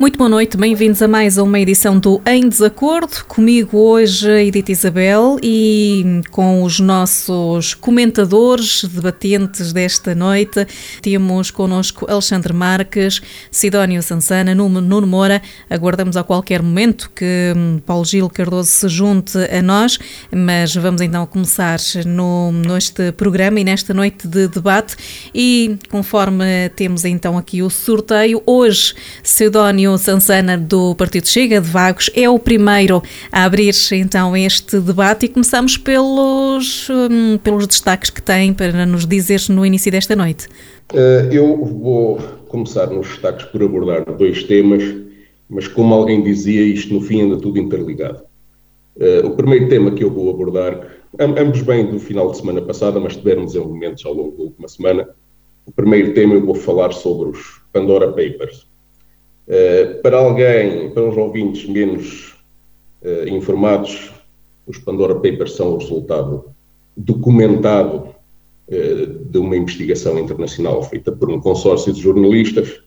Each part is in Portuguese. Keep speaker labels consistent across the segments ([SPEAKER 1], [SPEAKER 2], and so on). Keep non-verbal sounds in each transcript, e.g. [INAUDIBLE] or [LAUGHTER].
[SPEAKER 1] Muito boa noite, bem-vindos a mais uma edição do Em Desacordo. Comigo hoje Edith Isabel e com os nossos comentadores, debatentes desta noite. Temos connosco Alexandre Marques, Sidónio Sansana, Nuno Moura. Aguardamos a qualquer momento que hum, Paulo Gil Cardoso se junte a nós, mas vamos então começar no, neste programa e nesta noite de debate. E conforme temos então aqui o sorteio, hoje Sidónio António Sansana do Partido Chega, de Vagos, é o primeiro a abrir então este debate e começamos pelos, um, pelos destaques que tem para nos dizer no início desta noite.
[SPEAKER 2] Uh, eu vou começar nos destaques por abordar dois temas, mas como alguém dizia, isto no fim anda tudo interligado. Uh, o primeiro tema que eu vou abordar, ambos bem do final de semana passada, mas tiveram desenvolvimentos ao longo da última semana. O primeiro tema eu vou falar sobre os Pandora Papers. Uh, para alguém, para os ouvintes menos uh, informados, os Pandora Papers são o resultado documentado uh, de uma investigação internacional feita por um consórcio de jornalistas,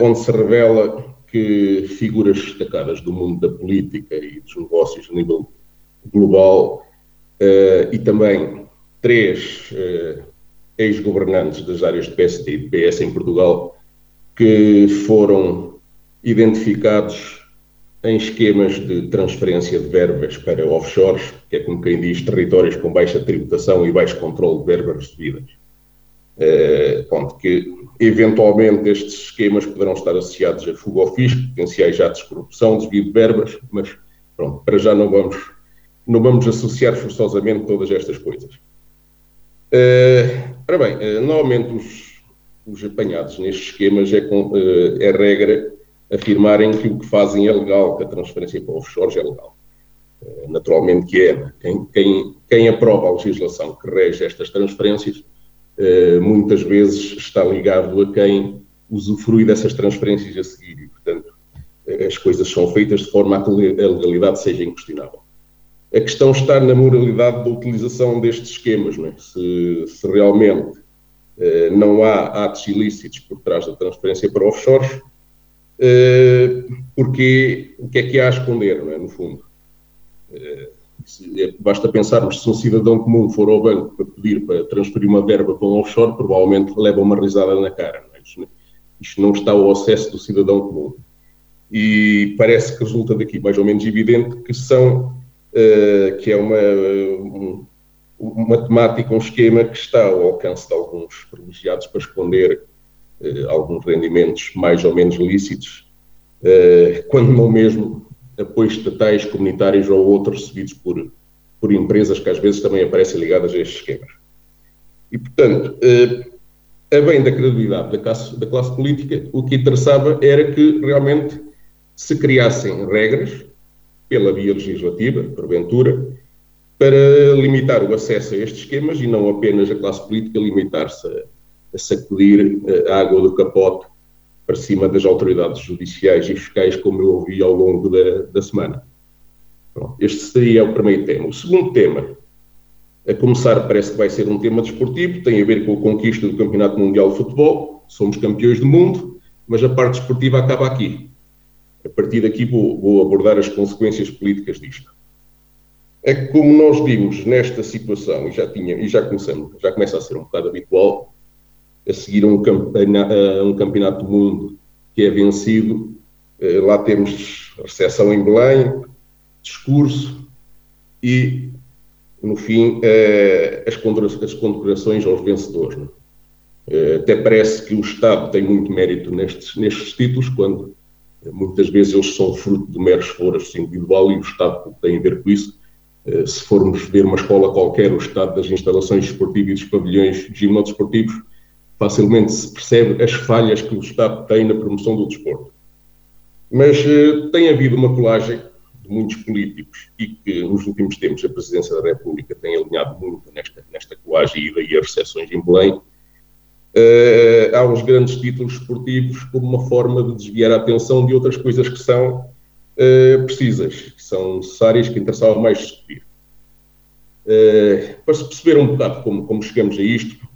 [SPEAKER 2] onde se revela que figuras destacadas do mundo da política e dos negócios a nível global e também três ex-governantes das áreas de PSD e PS em Portugal que foram identificados em esquemas de transferência de verbas para offshores, que é como quem diz, territórios com baixa tributação e baixo controle de verbas recebidas. Uh, ponto que, eventualmente, estes esquemas poderão estar associados a fuga ao fisco, potenciais atos de corrupção, desvio de verbas, mas, pronto, para já não vamos, não vamos associar forçosamente todas estas coisas. Uh, ora bem, uh, normalmente os os apanhados nestes esquemas é, com, eh, é regra afirmarem que o que fazem é legal, que a transferência para offshores é legal. Eh, naturalmente que é. Quem, quem, quem aprova a legislação que rege estas transferências eh, muitas vezes está ligado a quem usufrui dessas transferências a seguir e, portanto, as coisas são feitas de forma a que a legalidade seja inquestionável. A questão está na moralidade da utilização destes esquemas, é? se, se realmente não há atos ilícitos por trás da transferência para offshores, eh, porque o que é que há a esconder, não é, no fundo? Eh, basta pensarmos se um cidadão comum for ao banco para pedir para transferir uma verba para um offshore, provavelmente leva uma risada na cara. Não é? isto, não está ao acesso do cidadão comum. E parece que resulta daqui mais ou menos evidente que são, que é uma, um, uma temática, um esquema que está ao alcance de alguns privilegiados para esconder eh, alguns rendimentos mais ou menos lícitos, eh, quando não mesmo apoios estatais, comunitários ou outros recebidos por, por empresas que às vezes também aparecem ligadas a estes esquemas. E, portanto, eh, a bem da credibilidade da classe, da classe política, o que interessava era que realmente se criassem regras, pela via legislativa, porventura, para limitar o acesso a estes esquemas e não apenas a classe política limitar-se a, a, sacudir eh, a água do capote para cima das autoridades judiciais e fiscais, como eu ouvi ao longo da, da semana. Este seria o primeiro tema. O segundo tema, a começar, parece que vai ser um tema desportivo, tem a ver com a conquista do Campeonato Mundial de Futebol. Somos campeões do mundo, mas a parte desportiva acaba aqui. A partir daqui vou, vou abordar as consequências políticas disto é que como nós vimos nesta situação, e já, tinha, e já, começamos, já começa a ser um bocado habitual, a seguir um, campeonato, um campeonato do mundo que é vencido, eh, lá temos recepção em Belém, discurso e, no fim, eh, as condecorações aos vencedores. É? Até parece que o Estado tem muito mérito nestes, nestes títulos, quando muitas vezes eles são fruto de meros esforço individual e o Estado tem a ver com isso, eh, se formos ver uma escola qualquer, o estado das instalações esportivas e dos pavilhões gimnodesportivos, facilmente se percebe as falhas que o Estado tem na promoção do desporto. Mas uh, tem havido uma colagem de muitos políticos e que nos últimos tempos a Presidência da República tem alinhado muito nesta, nesta colagem e daí as recepções em Belém, uh, uh, há os grandes títulos esportivos como uma forma de desviar a atenção de outras coisas que são uh, precisas, que são necessárias, que interessavam mais discutir. Uh, para se perceber um bocado como, como chegamos a isto,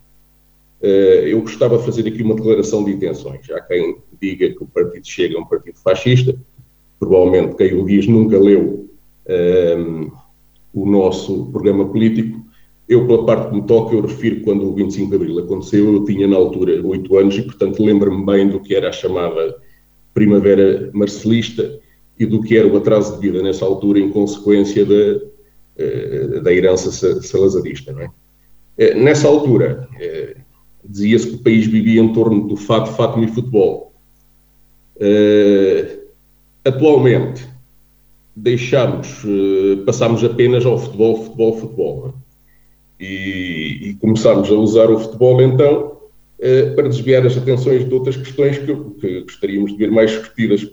[SPEAKER 2] eu gostava de fazer aqui uma declaração de intenções. Há quem diga que o Partido Chega é um partido fascista, provavelmente quem o diz nunca leu o nosso programa político, eu, pela parte que me toca, eu refiro quando o 25 de Abril aconteceu, eu tinha na altura 8 anos e, portanto, lembro-me bem do que era a chamada Primavera Marcelista e do que era o atraso de vida nessa altura em consequência da, eh, da herança salazarista. Não é? Eh, nessa altura, eh, dizia-se que o país vivia em torno do fato, Fátima e futebol. Atualmente, deixamos, passamos apenas ao futebol, futebol, futebol. É? e, e começámos a usar o futebol então para desviar as atenções de outras questões que, que gostaríamos de ver mais discutidas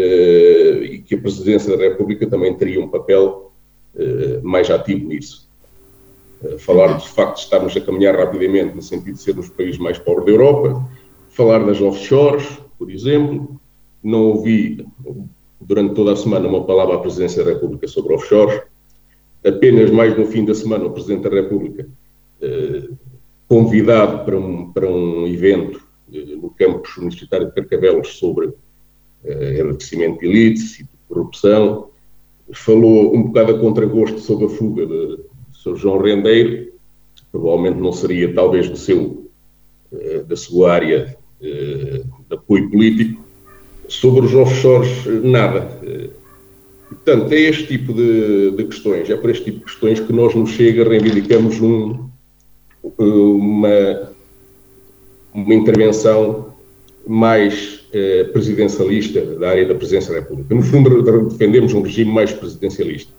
[SPEAKER 2] e que a Presidência da República também teria um papel eh, mais ativo nisso. falar do facto de estarmos a caminhar rapidamente no sentido de sermos o país mais pobre da Europa, falar das offshores, por exemplo, não ouvi durante toda a semana uma palavra à Presidência da República sobre offshores, apenas mais no fim da semana o Presidente da República, eh, convidado para um, para um evento eh, no campus universitário de Carcavelos sobre eh, enriquecimento ilícito, corrupção, falou um bocado a contragosto sobre a fuga de Sr. João Rendeiro, provavelmente não seria talvez do seu, eh, da sua área eh, de apoio político, sobre os offshores nada. Eh, Portanto, é este tipo de, de, questões, é por este tipo de questões que nós nos chega, reivindicamos um, uma, uma intervenção mais eh, presidencialista da área da presidência da República. No fundo, defendemos um regime mais presidencialista.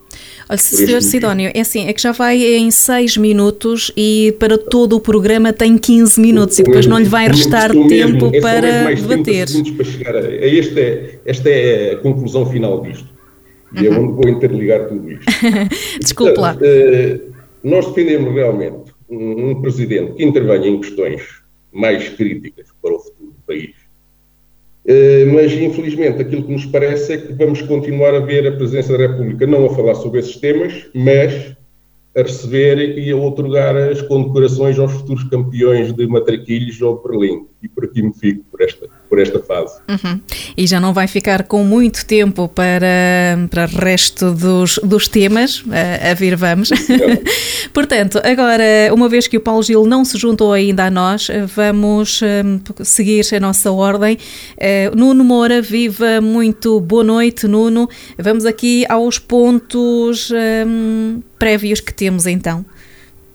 [SPEAKER 1] Olha, Sr. Sidónio, é assim, é que já vai em 6 minutos e para todo o programa tem 15 minutos e depois não lhe vai restar tempo mesmo, é para debater.
[SPEAKER 2] para chegar a, a este, esta é a conclusão final disto e é onde vou interligar tudo isto. [LAUGHS]
[SPEAKER 1] Desculpe lá.
[SPEAKER 2] Uh, nós defendemos realmente um, um, presidente que intervenha em questões mais críticas para o futuro do país. Uh, mas, infelizmente, aquilo que nos parece é que vamos continuar a ver a Presidência da República não a falar sobre esses temas, mas a receber e a otorgar as condecorações aos futuros campeões de matraquilhos ou Berlim. E por aqui me fico por esta, por esta fase.
[SPEAKER 1] Uhum. E já não vai ficar com muito tempo para, para o resto dos, dos temas, a, a vir vamos. [LAUGHS] Portanto, agora, uma vez que o Paulo Gil não se juntou ainda a nós, vamos um, seguir a nossa ordem. Uh, Nuno Moura, viva muito boa noite, Nuno. Vamos aqui aos pontos um, prévios que temos então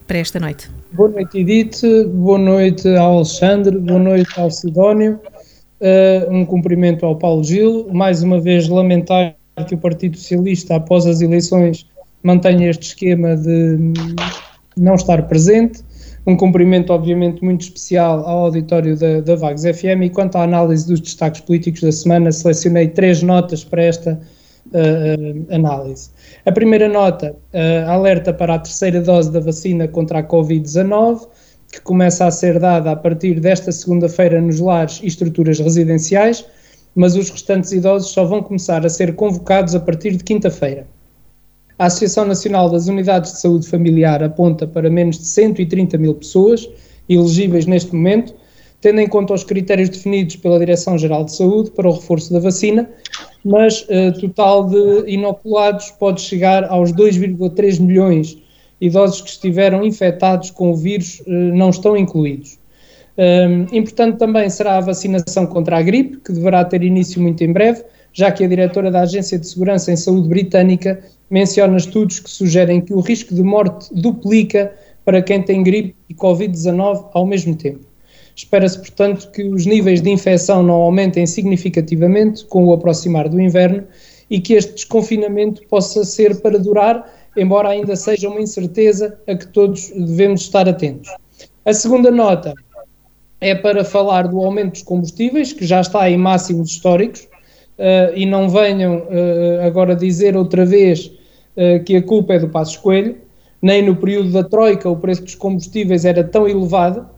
[SPEAKER 1] para esta noite.
[SPEAKER 3] Boa noite, Edith. Boa noite ao Alexandre. Boa noite ao Sidónio. Uh, um cumprimento ao Paulo Gil. Mais uma vez, lamentar que o Partido Socialista, após as eleições, mantenha este esquema de não estar presente. Um cumprimento, obviamente, muito especial ao auditório da, da Vagos FM. E quanto à análise dos destaques políticos da semana, selecionei três notas para esta uh, análise. A primeira nota uh, alerta para a terceira dose da vacina contra a Covid-19, que começa a ser dada a partir desta segunda-feira nos lares e estruturas residenciais, mas os restantes idosos só vão começar a ser convocados a partir de quinta-feira. A Associação Nacional das Unidades de Saúde Familiar aponta para menos de 130 mil pessoas elegíveis neste momento, tendo em conta os critérios definidos pela Direção-Geral de Saúde para o reforço da vacina, mas uh, total de inoculados pode chegar aos 2,3 milhões. Idosos que estiveram infectados com o vírus uh, não estão incluídos. Um, importante também será a vacinação contra a gripe, que deverá ter início muito em breve, já que a diretora da Agência de Segurança em Saúde britânica menciona estudos que sugerem que o risco de morte duplica para quem tem gripe e Covid-19 ao mesmo tempo. Espera-se, portanto, que os níveis de infecção não aumentem significativamente com o aproximar do inverno e que este desconfinamento possa ser para durar, embora ainda seja uma incerteza a que todos devemos estar atentos. A segunda nota é para falar do aumento dos combustíveis, que já está em máximos históricos, uh, e não venham uh, agora dizer outra vez uh, que a culpa é do Passo Coelho, nem no período da Troika o preço dos combustíveis era tão elevado,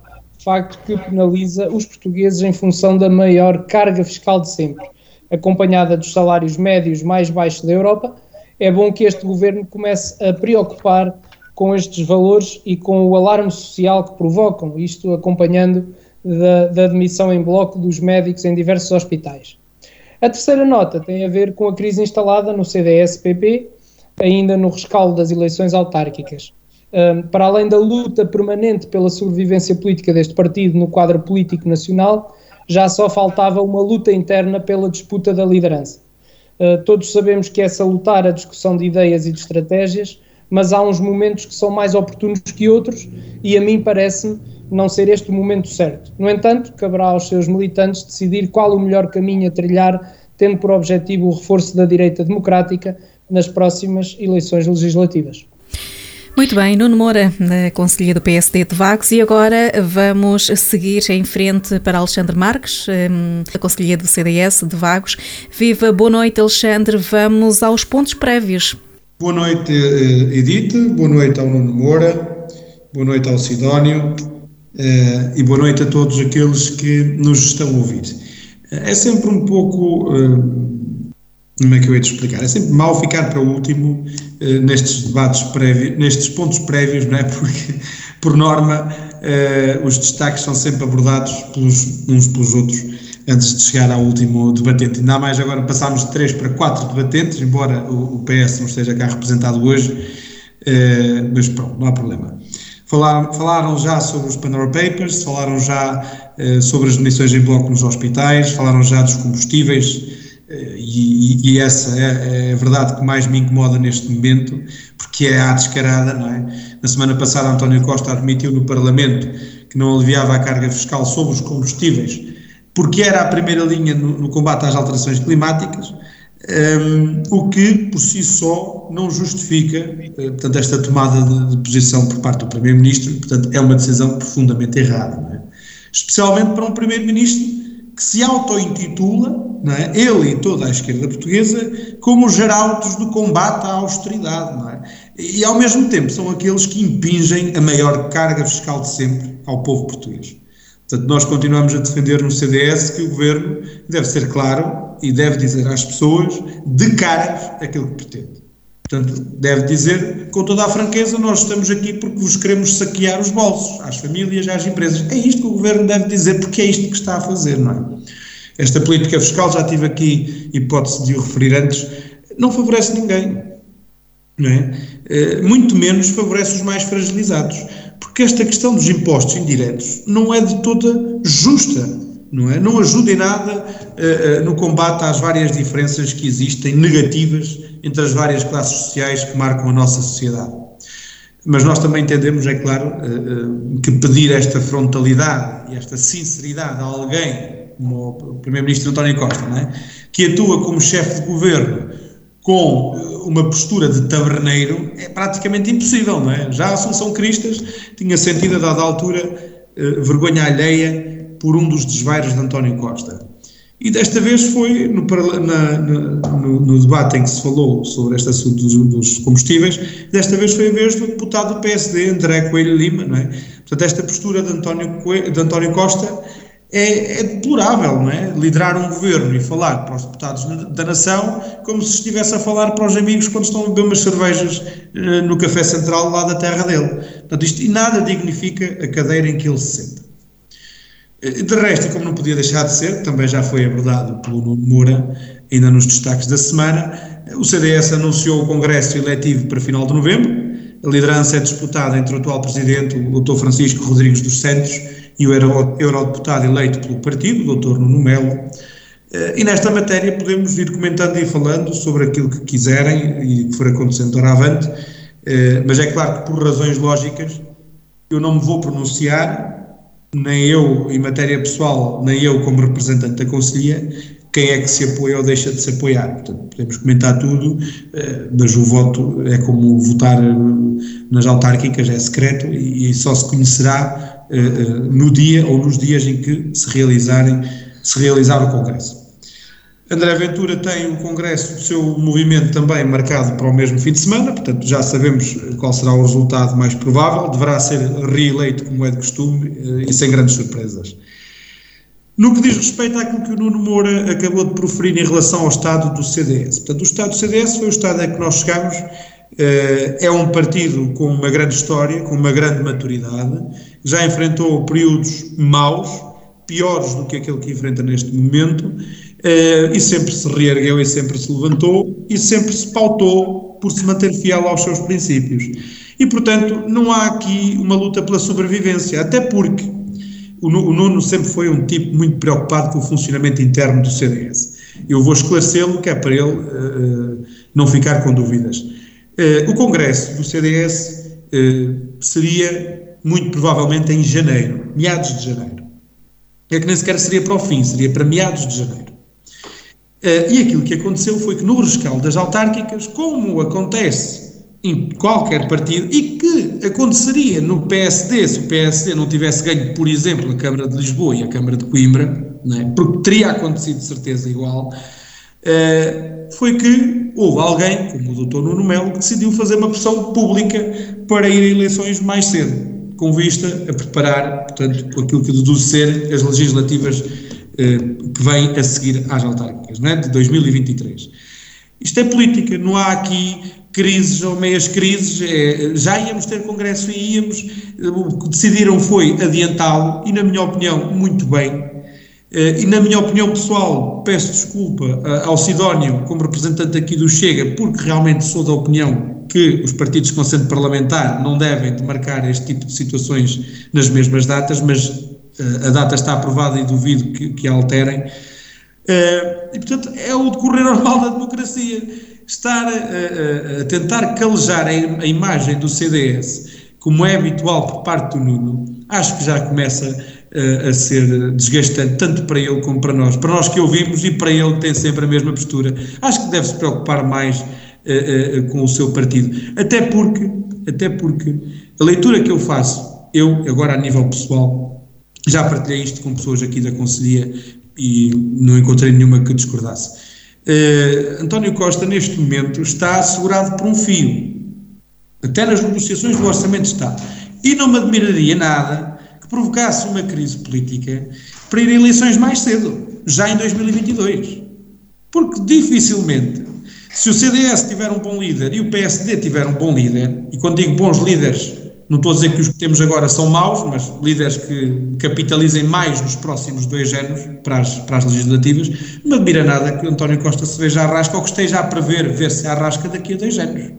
[SPEAKER 3] facto que penaliza os portugueses em função da maior carga fiscal de sempre, acompanhada dos salários médios mais baixos da Europa. É bom que este governo comece a preocupar com estes valores e com o alarme social que provocam, isto acompanhando da, da admissão em bloco dos médicos em diversos hospitais. A terceira nota tem a ver com a crise instalada no CDS-PP, ainda no rescaldo das eleições autárquicas. Para além da luta permanente pela sobrevivência política deste partido no quadro político nacional, já só faltava uma luta interna pela disputa da liderança. Uh, todos sabemos que é salutar a discussão de ideias e de estratégias, mas há uns momentos que são mais oportunos que outros e a mim parece-me não ser este o momento certo. No entanto, caberá aos seus militantes decidir qual o melhor caminho a trilhar, tendo por objetivo o reforço da direita democrática nas próximas eleições legislativas.
[SPEAKER 1] Muito bem, Nuno Moura, conselheiro do PSD de Vagos, e agora vamos seguir em frente para Alexandre Marques, hum, conselheiro do CDS de Vagos. Viva, boa noite, Alexandre. Vamos aos pontos prévios.
[SPEAKER 4] Boa noite, eh, Edith, boa noite ao Nuno Moura, boa noite ao Sidónio eh, e boa noite a todos aqueles que nos estão a ouvir. É sempre um pouco como é que eu ia te explicar? É sempre mal ficar para o último uh, nestes debates prévios, nestes pontos prévios, não é? [LAUGHS] Porque, por norma, uh, os destaques são sempre abordados pelos, uns pelos outros antes de chegar ao último debatente. Ainda mais agora passámos de três para quatro debatentes, embora o, o PS não esteja cá representado hoje, uh, mas pronto, não há problema. Falaram, falaram já sobre os Pandora Papers, falaram já sobre as demissões em bloco nos hospitais, falaram já dos combustíveis, e, e, essa é, é, a verdade que mais me incomoda neste momento, porque é a descarada, não é? Na semana passada, António Costa admitiu no Parlamento que não aliviava a carga fiscal sobre os combustíveis, porque era a primeira linha no, no combate às alterações climáticas, um, o que por si só não justifica, eh, portanto, esta tomada de, de posição por parte do Primeiro-Ministro, portanto, é uma decisão profundamente errada, é? Especialmente para um Primeiro-Ministro que se auto-intitula é? ele e toda a esquerda portuguesa, como os gerautos do combate à austeridade. É? E, ao mesmo tempo, são aqueles que impingem a maior carga fiscal de sempre ao povo português. Portanto, nós continuamos a defender no CDS que o governo deve ser claro e deve dizer às pessoas de cara aquilo que pretende. Portanto, deve dizer com toda a franqueza: nós estamos aqui porque vos queremos saquear os bolsos, às famílias, às empresas. É isto que o governo deve dizer, porque é isto que está a fazer, não é? Esta política fiscal, já tive aqui hipótese de o referir antes, não favorece ninguém. Não é? Eh, muito menos favorece os mais fragilizados. Porque esta questão dos impostos indiretos não é de toda justa. Não, é? não ajuda em nada uh, uh, no combate às várias diferenças que existem negativas entre as várias classes sociais que marcam a nossa sociedade. Mas nós também entendemos, é claro, uh, que pedir esta frontalidade e esta sinceridade a alguém como o Primeiro-Ministro António Costa, é? que atua como chefe de governo com uma postura de taberneiro, é praticamente impossível, não é? Já a Assunção Cristas tinha sentido a dada altura vergonha alheia por um dos desvairos de António Costa. E desta vez foi no, na, no, no, debate em que se falou sobre este assunto dos, dos, combustíveis, desta vez foi a vez do deputado do PSD, André Coelho Lima, não é? Portanto, esta postura de António, Coelho, de António Costa é, é, deplorável, não é? Liderar um governo e falar para os deputados da nação como se estivesse a falar para os amigos quando estão a beber umas cervejas uh, no café central lá da terra dele. Portanto, isto e nada dignifica a cadeira em que ele se senta. De resto, como não podia deixar de ser, também já foi abordado pelo Nuno Moura, ainda nos destaques da semana, o CDS anunciou o congresso eletivo para final de novembro. A liderança é disputada entre o atual presidente, o Dr. Francisco Rodrigues dos Santos, e o eurodeputado eleito pelo partido, o Dr. Nuno Melo. Eh, e nesta matéria podemos vir comentando e falando sobre aquilo que quiserem e que for acontecendo doravante, eh, mas é claro que por razões lógicas eu não me vou pronunciar, nem eu em matéria pessoal, nem eu como representante da Conselhia, quem é que se apoia ou deixa de se apoiar. Portanto, podemos comentar tudo, eh, mas o voto é como votar nas autárquicas, é secreto e só se conhecerá eh, eh, no dia ou nos dias em que se realizarem se realizar o Congresso. André Ventura tem o congresso do seu movimento também marcado para o mesmo fim de semana, portanto já sabemos qual será o resultado mais provável. Deverá ser reeleito, como é de costume, e sem grandes surpresas. No que diz respeito àquilo que o Nuno Moura acabou de proferir em relação ao Estado do CDS. Portanto, o Estado do CDS foi o Estado a que nós chegamos, eh, é um partido com uma grande história, com uma grande maturidade, já enfrentou períodos maus, piores do que aquele que enfrenta neste momento, eh, e sempre se reergueu e sempre se levantou e sempre se pautou por se manter fiel aos seus princípios. E, portanto, não há aqui uma luta pela sobrevivência, até porque o Nuno sempre foi um tipo muito preocupado com o funcionamento interno do CDS. Eu vou esclarecê-lo, que é para ele uh, não ficar com dúvidas. Uh, o Congresso do CDS uh, seria, muito provavelmente, em janeiro, meados de janeiro. É que nem sequer seria para o fim, seria para meados de janeiro. E aquilo que aconteceu foi que no rescaldo das autárquicas, como acontece em qualquer partido e que aconteceria no PSD se o PSD não tivesse ganho, por exemplo, a Câmara de Lisboa e a Câmara de Coimbra, é? porque teria acontecido de certeza igual, uh, foi que houve alguém, como o Dr. Nuno Melo, que decidiu fazer uma pressão pública para ir a eleições mais cedo, com vista a preparar, portanto, aquilo que deduz ser as legislativas que vêm a seguir às autárquicas, é? de 2023. Isto é política, não há aqui crises ou meias crises, é, já íamos ter congresso e íamos, o que decidiram foi adiantá-lo e, na minha opinião, muito bem. Eh, e, na minha opinião pessoal, peço desculpa ao Sidónio, como representante aqui do Chega, porque realmente sou da opinião que os partidos com centro parlamentar não devem demarcar este tipo de situações nas mesmas datas, mas eh, a data está aprovada e duvido que, que a alterem. Eh, e, portanto, é o decorrer normal da democracia estar a, a, a tentar calejar a, imagem do CDS, como é habitual por parte do Nuno, acho que já começa a, a ser desgastante, tanto para ele como para nós. Para nós que ouvimos e para ele que tem sempre a mesma postura. Acho que deve se preocupar mais com o seu partido. Até porque, até porque a leitura que eu faço, eu agora a nível pessoal, já partilhei isto com pessoas aqui da Conselhia e não encontrei nenhuma que discordasse Uh, António Costa, neste momento, está assegurado por um fio. Até nas negociações do orçamento está. E não me admiraria nada que provocasse uma crise política para ir a eleições mais cedo, já em 2022. Porque dificilmente, se o CDS tiver um bom líder e o PSD tiver um bom líder, e quando digo bons líderes, não estou a dizer que os que temos agora são maus, mas líderes que capitalizem mais nos próximos dois anos para as, para as legislativas. Não admira nada que António Costa se veja à rasca ou que esteja a prever ver se arrasca daqui a dois anos.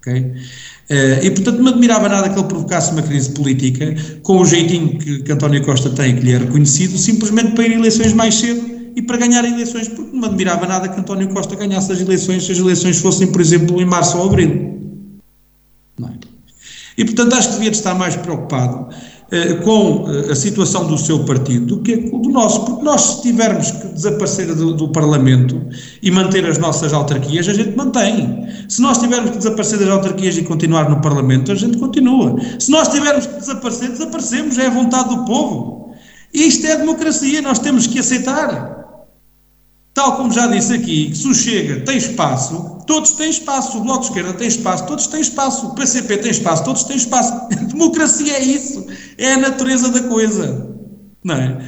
[SPEAKER 4] Ok? Uh, e portanto não admirava nada que ele provocasse uma crise política com o jeitinho que, que António Costa tem, que lhe é reconhecido, simplesmente para ir a eleições mais cedo e para ganhar eleições, porque não admirava nada que António Costa ganhasse as eleições se as eleições fossem, por exemplo, em março ou abril. E, portanto, acho que devia estar mais preocupado eh, com eh, a situação do seu partido do que do nosso, porque nós, se tivermos que desaparecer do, do, Parlamento e manter as nossas autarquias, a gente mantém. Se nós tivermos que desaparecer das autarquias e continuar no Parlamento, a gente continua. Se nós tivermos que desaparecer, desaparecemos, é a vontade do povo. Isto é democracia, nós temos que aceitar. Tal como já disse aqui, se o Chega tem espaço, todos têm espaço. O Bloco de Esquerda tem espaço, todos têm espaço. O PCP tem espaço, todos têm espaço. [LAUGHS] Democracia é isso. É a natureza da coisa. Não é?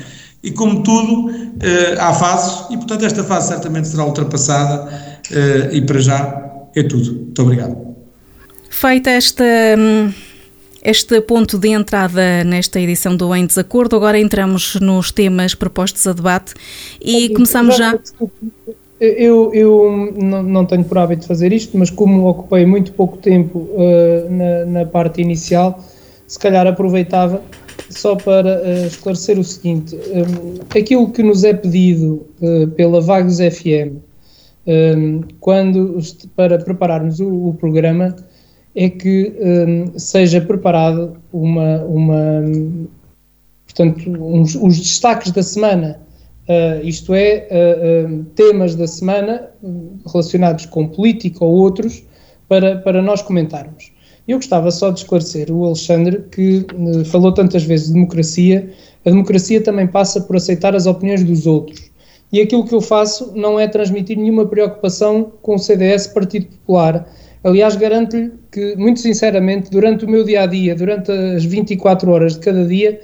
[SPEAKER 4] E como tudo, uh, há fases, e portanto esta fase certamente será ultrapassada, uh, e para já é tudo. Muito obrigado.
[SPEAKER 1] Feita esta. Hum este ponto de entrada nesta edição do Em Desacordo. Agora entramos nos temas propostos a debate e começamos já.
[SPEAKER 3] Eu, eu não, tenho por hábito fazer isto, mas como ocupei muito pouco tempo uh, na, na, parte inicial, se calhar aproveitava só para uh, esclarecer o seguinte: um, aquilo que nos é pedido uh, pela Vagos FM um, quando para prepararmos o, o programa é que um, seja preparado uma, uma portanto, uns, os destaques da semana, uh, isto é, uh, uh, temas da semana relacionados com política ou outros, para, para nós comentarmos. Eu gostava só de esclarecer o Alexandre, que falou tantas vezes de democracia, a democracia também passa por aceitar as opiniões dos outros. e aquilo que eu faço não é transmitir nenhuma preocupação com o CDS Partido Popular. Aliás, garanto-lhe que, muito sinceramente, durante o meu dia a dia, durante as 24 horas de cada dia,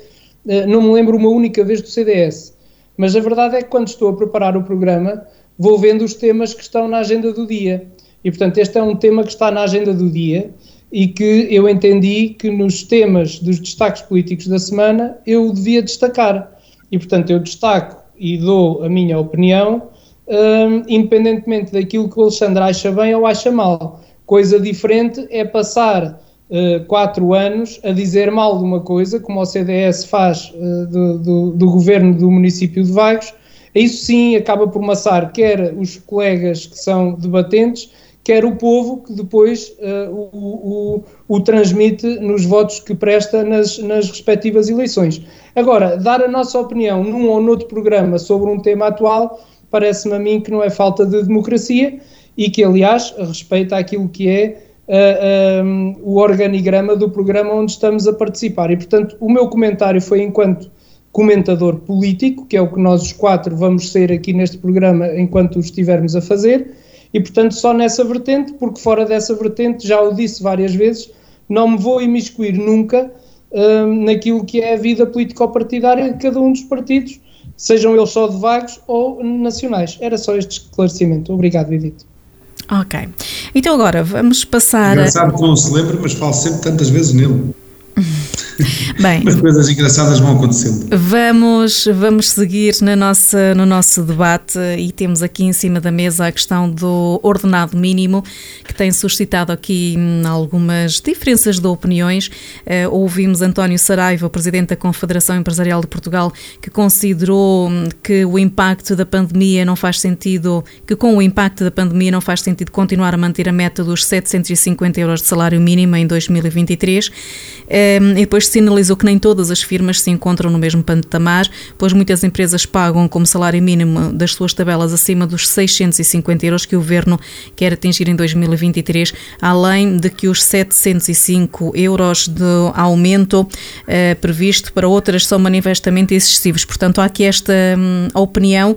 [SPEAKER 3] eh, não me lembro uma única vez do CDS. Mas a verdade é que quando estou a preparar o programa, vou vendo os temas que estão na agenda do dia. E, portanto, este é um tema que está na agenda do dia e que eu entendi que nos temas dos destaques políticos da semana eu devia destacar. E, portanto, eu destaco e dou a minha opinião, um, independentemente daquilo que o Alexandre acha bem ou acha mal. Coisa diferente é passar uh, quatro anos a dizer mal de uma coisa, como o CDS faz uh, do, do, do, governo do município de Vagos. Isso sim acaba por maçar quer os colegas que são debatentes, quer o povo que depois uh, o, o, o, transmite nos votos que presta nas, nas respectivas eleições. Agora, dar a nossa opinião num ou noutro programa sobre um tema atual parece-me a mim que não é falta de democracia e que, aliás, respeita aquilo que é uh, um, o organigrama do programa onde estamos a participar. E, portanto, o meu comentário foi enquanto comentador político, que é o que nós os quatro vamos ser aqui neste programa enquanto o estivermos a fazer e, portanto, só nessa vertente, porque fora dessa vertente, já o disse várias vezes, não me vou imiscuir nunca naquilo que é a vida político-partidária de cada um dos partidos, sejam eles só de vagos ou nacionais. Era só este esclarecimento. Obrigado, Edito.
[SPEAKER 1] Ok. Então agora vamos passar.
[SPEAKER 4] Engraçado que não se lembra, mas falo sempre tantas vezes nele. [LAUGHS]
[SPEAKER 1] Bem,
[SPEAKER 4] As coisas engraçadas vão acontecendo.
[SPEAKER 1] Vamos, vamos seguir na nossa, no nosso debate e temos aqui em cima da mesa a questão do ordenado mínimo, que tem suscitado aqui hum, algumas diferenças de opiniões. Uh, ouvimos António Saraiva, presidente da Confederação Empresarial de Portugal, que considerou hum, que o impacto da pandemia não faz sentido, que com o impacto da pandemia não faz sentido continuar a manter a meta dos 750 euros de salário mínimo em 2023. Um, e depois sinalizou que nem todas as firmas se encontram no mesmo patamar, pois muitas empresas pagam como salário mínimo das suas tabelas acima dos 650 euros que o governo quer atingir em 2023, além de que os 705 euros de aumento eh, previsto para outras são manifestamente excessivos. Portanto, há aqui esta hum, opinião.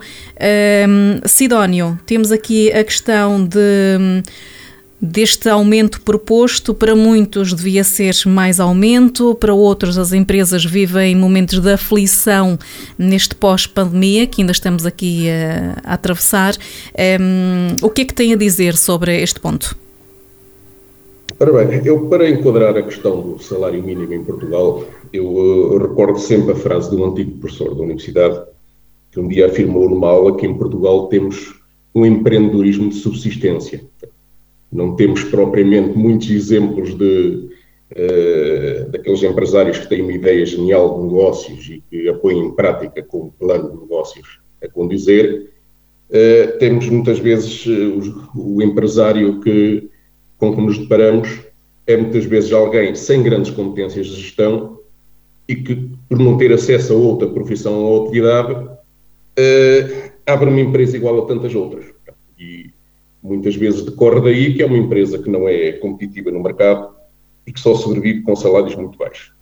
[SPEAKER 1] Hum, Sidónio, temos aqui a questão de. Hum, deste aumento proposto. Para muitos devia ser mais aumento, para outros as empresas vivem momentos de aflição neste pós-pandemia que ainda estamos aqui a, a atravessar. Um, o que é que tem a dizer sobre este ponto?
[SPEAKER 2] Ora bem, eu para enquadrar a questão do salário mínimo em Portugal, eu uh, recordo sempre a frase de um antigo professor da universidade que um dia afirmou numa aula que em Portugal temos um empreendedorismo de subsistência não temos propriamente muitos exemplos de, uh, daqueles empresários que têm uma ideia genial de negócios e que a põem em prática com um plano de negócios a condizer. Uh, temos muitas vezes uh, o, o, empresário que, com que nos deparamos é muitas vezes alguém sem grandes competências de gestão e que, por não ter acesso a outra profissão ou atividade, abre uma empresa igual a tantas outras. Muitas vezes decorre daí que é uma empresa que não é competitiva no mercado e que só sobrevive com salários muito baixos.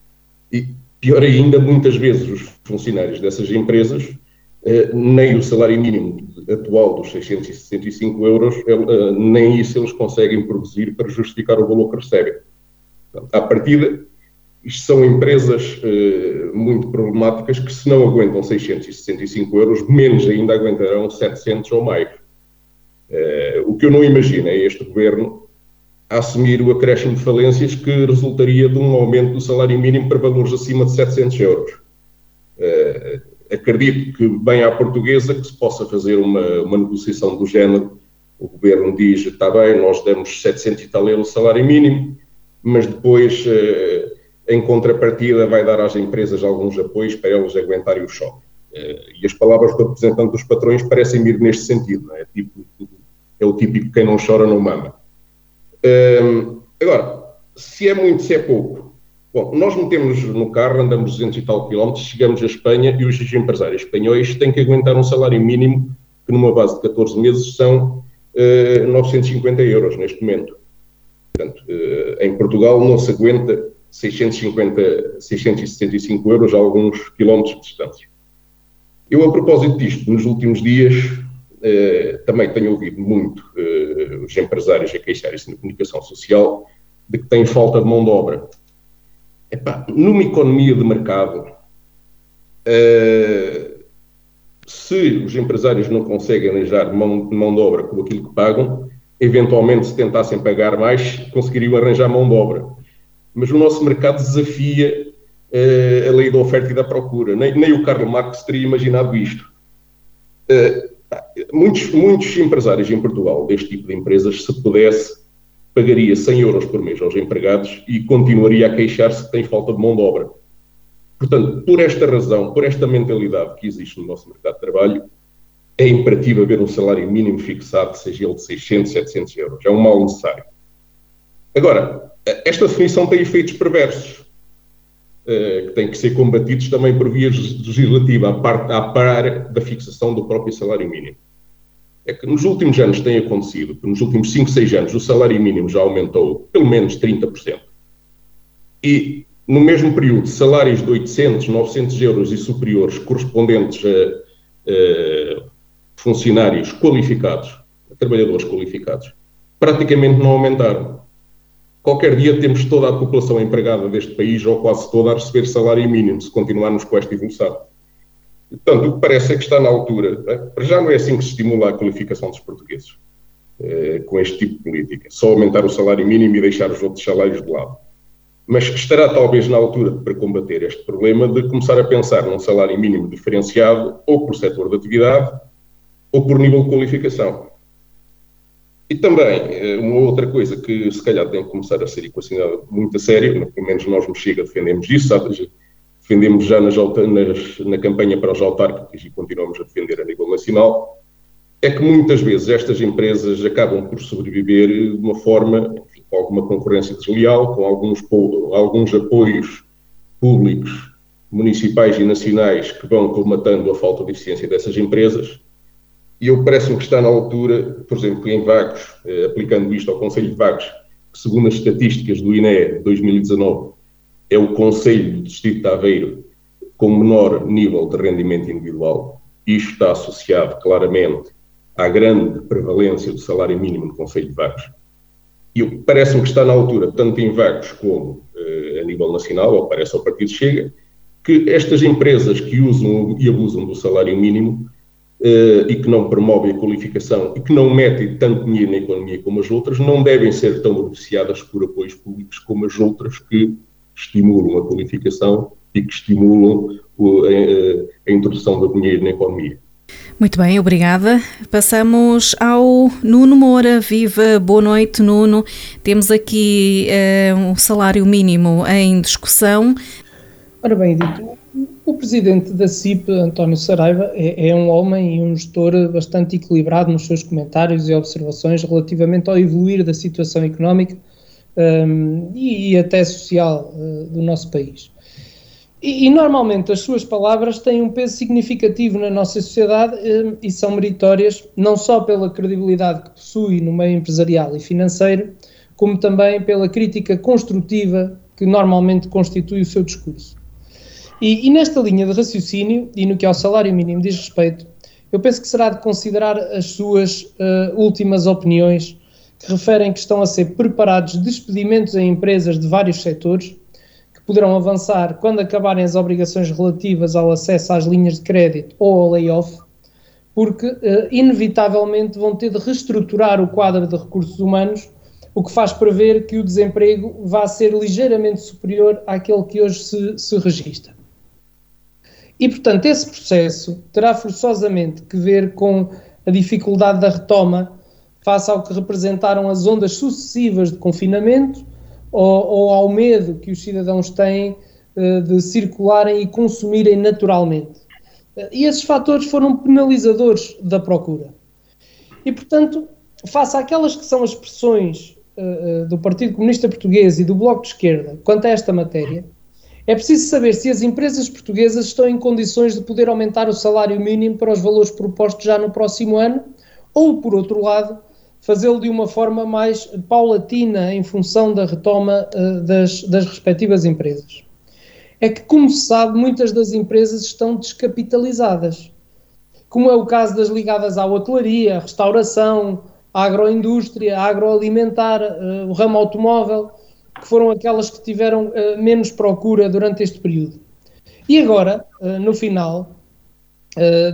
[SPEAKER 2] E pior ainda, muitas vezes os funcionários dessas empresas, eh, nem o salário mínimo atual dos 665 euros, eh, nem isso eles conseguem produzir para justificar o valor que recebem. Portanto, à partida, isto são empresas eh, muito problemáticas que, se não aguentam 665 euros, menos ainda aguentarão 700 ou mais. Uh, o que eu não imagino é este governo assumir o acréscimo de falências que resultaria de um aumento do salário mínimo para valores acima de 700 euros. Uh, acredito que, bem à portuguesa, que se possa fazer uma, uma negociação do género. O governo diz, está bem, nós damos 700 e tal euros salário mínimo, mas depois, uh, em contrapartida, vai dar às empresas alguns apoios para elas aguentarem o choque. e as palavras do representante dos patrões parecem ir neste sentido, não é? Tipo, é o típico quem não chora não mama. Um, agora, se é muito, se é pouco. Bom, nós metemos no carro, andamos 200 e tal quilómetros, chegamos à Espanha e os empresários espanhóis têm que aguentar um salário mínimo que numa base de 14 meses são uh, 950 euros neste momento. Portanto, uh, em Portugal não se aguenta 650, 665 euros a alguns quilómetros de distância. Eu, a propósito disto, nos últimos dias, eh, também tenho ouvido muito eh, os empresários a queixarem-se na comunicação social de que têm falta de mão de obra. Epá, numa economia de mercado, eh, se os empresários não conseguem arranjar mão, mão de obra com aquilo que pagam, eventualmente, se tentassem pagar mais, conseguiriam arranjar mão de obra. Mas o nosso mercado desafia uh, a lei da oferta e da procura. Nem, nem o Karl Marx teria imaginado isto. Uh, muitos, muitos empresários em Portugal, deste tipo de empresas, se pudesse, pagaria 100 euros por mês aos empregados e continuaria a queixar-se que tem falta de mão de obra. Portanto, por esta razão, por esta mentalidade que existe no nosso mercado de trabalho, é imperativo haver um salário mínimo fixado, seja ele de 600, 700 euros. É um mal necessário. Agora, esta definição tem efeitos perversos, que têm que ser combatidos também por via legislativa, à par da fixação do próprio salário mínimo. É que nos últimos anos tem acontecido, que nos últimos 5, 6 anos, o salário mínimo já aumentou pelo menos 30%. E no mesmo período, salários de 800, 900 euros e superiores, correspondentes a, a funcionários qualificados, a trabalhadores qualificados, praticamente não aumentaram. Qualquer dia temos toda a população empregada deste país, ou quase toda, a receber salário mínimo, se continuarmos com esta evolução. Portanto, o que parece é que está na altura, né? para já não é assim que se estimula a qualificação dos portugueses, eh, com este tipo de política, só aumentar o salário mínimo e deixar os outros salários de lado mas estará talvez na altura para combater este problema de começar a pensar num salário mínimo diferenciado ou por setor de atividade ou por nível de qualificação. E também, eh, uma outra coisa que se calhar tem que começar a ser equacionada muito a sério, pelo menos nós no Chega defendemos isso, sabe? defendemos já nas, nas, na campanha para os autárquicos e continuamos a defender a nível nacional, é que muitas vezes estas empresas acabam por sobreviver de uma forma, enfim, com alguma concorrência desleal, com alguns, alguns apoios públicos, municipais e nacionais que vão colmatando a falta de eficiência dessas empresas. E eu parece-me que está na altura, por exemplo, em Vagos, eh, aplicando isto ao Conselho de Vagos, que segundo as estatísticas do INE de 2019, é o Conselho do Distrito de Aveiro com menor nível de rendimento individual. Isto está associado claramente à grande prevalência do salário mínimo no Conselho de Vagos. E parece-me que está na altura, tanto em Vagos como eh, a nível nacional, ou parece ao Partido Chega, que estas empresas que usam e abusam do salário mínimo e que não promovem a qualificação e que não metem tanto dinheiro na economia como as outras, não devem ser tão beneficiadas por apoios públicos como as outras que estimulam a qualificação e que estimulam a, eh, a introdução do dinheiro na economia.
[SPEAKER 1] Muito bem, obrigada. Passamos ao Nuno Moura. Viva, boa noite, Nuno. Temos aqui uh, um salário mínimo em discussão.
[SPEAKER 3] Ora bem, dito, o presidente da CIP, António Saraiva, é, é, um homem e um gestor bastante equilibrado nos seus comentários e observações relativamente ao evoluir da situação económica um, e, e, até social uh, do nosso país. E, e, normalmente as suas palavras têm um peso significativo na nossa sociedade eh, e são meritórias não só pela credibilidade que possui no meio empresarial e financeiro, como também pela crítica construtiva que normalmente constitui o seu discurso. E, e nesta linha de raciocínio, e no que ao salário mínimo diz respeito, eu penso que será de considerar as suas uh, últimas opiniões que referem que estão a ser preparados despedimentos em empresas de vários setores poderão avançar quando acabarem as obrigações relativas ao acesso às linhas de crédito ou ao layoff, porque uh, inevitavelmente vão ter de reestruturar o quadro de recursos humanos, o que faz prever que o desemprego vá ser ligeiramente superior àquele que hoje se, se registra. E, portanto, esse processo terá forçosamente que ver com a dificuldade da retoma face ao que representaram as ondas sucessivas de confinamento ou, ou ao medo que os cidadãos têm uh, de circularem e consumirem naturalmente. Uh, e esses fatores foram penalizadores da procura. E, portanto, face àquelas que são as pressões uh, do Partido Comunista Português e do Bloco de Esquerda quanto a esta matéria, é preciso saber se as empresas portuguesas estão em condições de poder aumentar o salário mínimo para os valores propostos já no próximo ano, ou, por outro lado, fazê-lo de uma forma mais paulatina em função da retoma uh, das, das respectivas empresas. É que, como se sabe, muitas das empresas estão descapitalizadas como é o caso das ligadas à hotelaria, restauração, agroindústria, agroalimentar, uh, o ramo automóvel, que foram aquelas que tiveram uh, menos procura durante este período. E agora, uh, no final,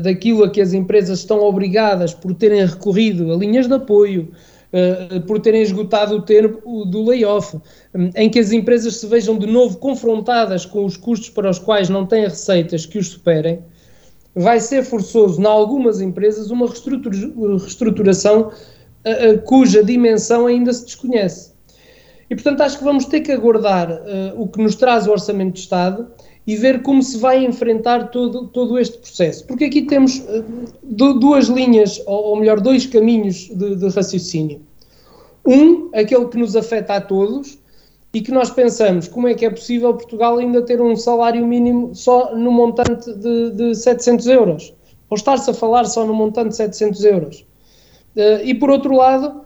[SPEAKER 3] daquilo a que as empresas estão obrigadas por terem recorrido a linhas de apoio, por terem esgotado o termo do layoff, um, em que as empresas se vejam de novo confrontadas com os custos para os quais não têm receitas que os superem, vai ser forçoso, em algumas empresas, uma reestruturação uh, uh, cuja dimensão ainda se desconhece. E, portanto, acho que vamos ter que aguardar uh, o que nos traz o Orçamento de Estado e ver como se vai enfrentar todo, todo este processo. Porque aqui temos duas linhas, ou, ou, melhor, dois caminhos de, de raciocínio. Um, aquele que nos afeta a todos, e que nós pensamos como é que é possível Portugal ainda ter um salário mínimo só no montante de, de 700 euros, ou estar-se a falar só no montante de 700 euros. Uh, e por outro lado,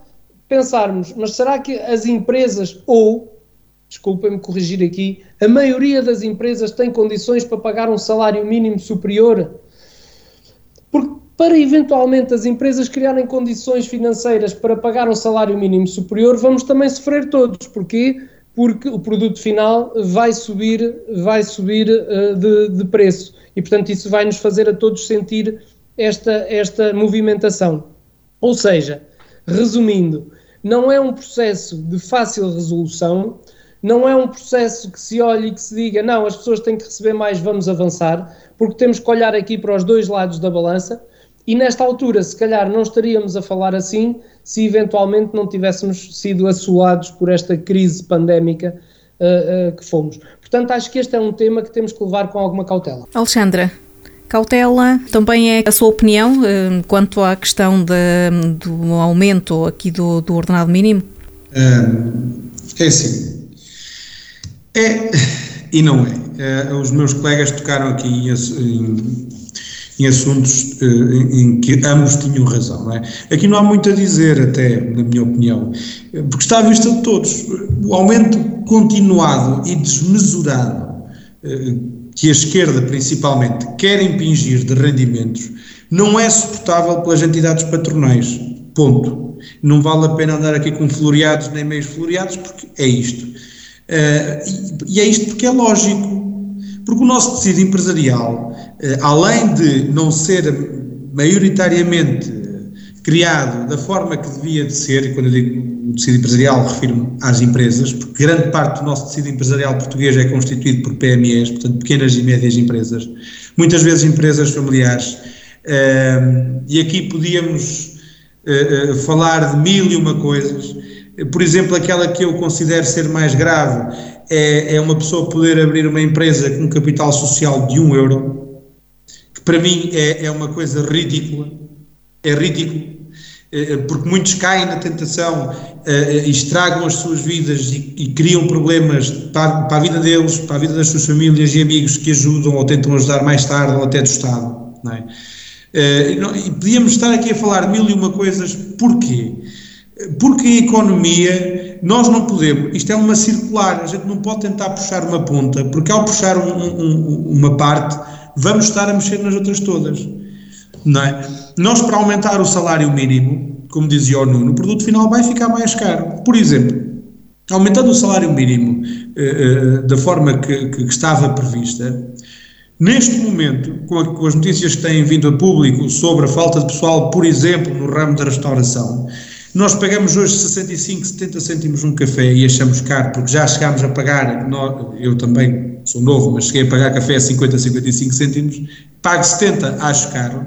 [SPEAKER 3] pensarmos, mas será que as empresas, ou, desculpem-me corrigir aqui, a maioria das empresas tem condições para pagar um salário mínimo superior? Porque para eventualmente as empresas criarem condições financeiras para pagar um salário mínimo superior, vamos também sofrer todos. Porquê? porque o produto final vai subir, vai subir uh, de, de, preço e, portanto, isso vai nos fazer a todos sentir esta, esta movimentação. Ou seja, resumindo, não é um processo de fácil resolução, não é um processo que se olhe e que se diga, não, as pessoas têm que receber mais, vamos avançar, porque temos que olhar aqui para os dois lados da balança. E nesta altura, se calhar, não estaríamos a falar assim se eventualmente não tivéssemos sido assolados por esta crise pandémica uh, uh, que fomos. Portanto, acho que este é um tema que temos que levar com alguma cautela.
[SPEAKER 1] Alexandra, cautela também é a sua opinião uh, quanto à questão de, do aumento aqui do, do ordenado mínimo?
[SPEAKER 4] É, é assim. É e não é. Os meus colegas tocaram aqui em, em em assuntos em que ambos tinham razão. Não é? Aqui não há muito a dizer, até, na minha opinião, porque está à vista de todos. O aumento continuado e desmesurado que a esquerda, principalmente, quer impingir de rendimentos não é suportável pelas entidades patronais. Ponto. Não vale a pena andar aqui com floreados nem meios floreados, porque é isto. Uh, e, e é isto porque é lógico. Porque o nosso tecido empresarial eh, além de não ser maioritariamente criado da forma que devia de ser, e quando eu digo o tecido empresarial refiro-me às empresas, porque grande parte do nosso tecido empresarial português é constituído por PMEs, portanto pequenas e médias empresas, muitas vezes empresas familiares, e aqui podíamos eh, eh, falar de mil e uma coisas, por exemplo, aquela que eu considero ser mais grave é, é uma pessoa poder abrir uma empresa com um capital social de um euro, que para mim é, é uma coisa ridícula, é ridículo, porque muitos caem na tentação é, e estragam as suas vidas e, criam problemas para, para, a vida deles, para a vida das suas famílias e amigos que ajudam ou tentam ajudar mais tarde ou até do Estado. Não é? e podíamos estar aqui a falar mil e uma coisas, porquê? Porque a economia, nós não podemos, isto é uma circular, a gente não pode tentar puxar uma ponta, porque ao puxar um, um, uma parte, vamos estar a mexer nas outras todas. Não é? Nós, para aumentar o salário mínimo, como dizia o Nuno, o produto final vai ficar mais caro. Por exemplo, aumentando o salário mínimo uh, uh, da forma que, que, estava prevista, neste momento, com, a, com, as notícias que têm vindo a público sobre a falta de pessoal, por exemplo, no ramo da restauração, nós pagamos hoje 65, 70 cêntimos um café e achamos caro, porque já chegámos a pagar, eu também sou novo, mas cheguei a pagar café a 50, 55 cêntimos, pago 70, acho caro.